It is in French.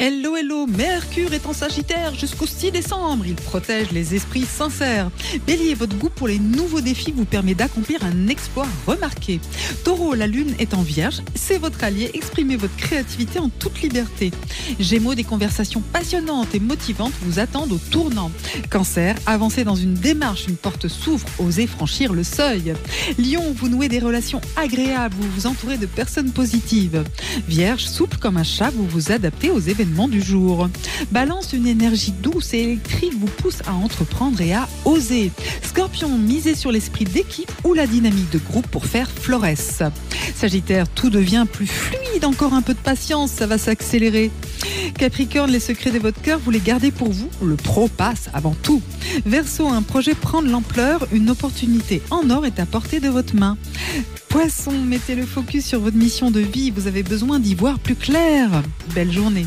Hello, hello, Mercure est en Sagittaire jusqu'au 6 décembre. Il protège les esprits sincères. Bélier, votre goût pour les nouveaux défis vous permet d'accomplir un exploit remarqué. Taureau, la lune est en vierge. C'est votre allié. Exprimez votre créativité en toute liberté. Gémeaux, des conversations passionnantes et motivantes vous attendent au tournant. Cancer, avancez dans une démarche. Une porte s'ouvre. Osez franchir le seuil. Lion, vous nouez des relations agréables. Vous vous entourez de personnes positives. Vierge, souple comme un chat, vous vous adaptez aux événements du jour. Balance, une énergie douce et électrique vous pousse à entreprendre et à oser. Scorpion, misez sur l'esprit d'équipe ou la dynamique de groupe pour faire florès. Sagittaire, tout devient plus fluide, encore un peu de patience, ça va s'accélérer. Capricorne, les secrets de votre cœur, vous les gardez pour vous. Le pro passe avant tout. Verseau, un projet prend de l'ampleur, une opportunité en or est à portée de votre main. Poisson, mettez le focus sur votre mission de vie, vous avez besoin d'y voir plus clair. Belle journée.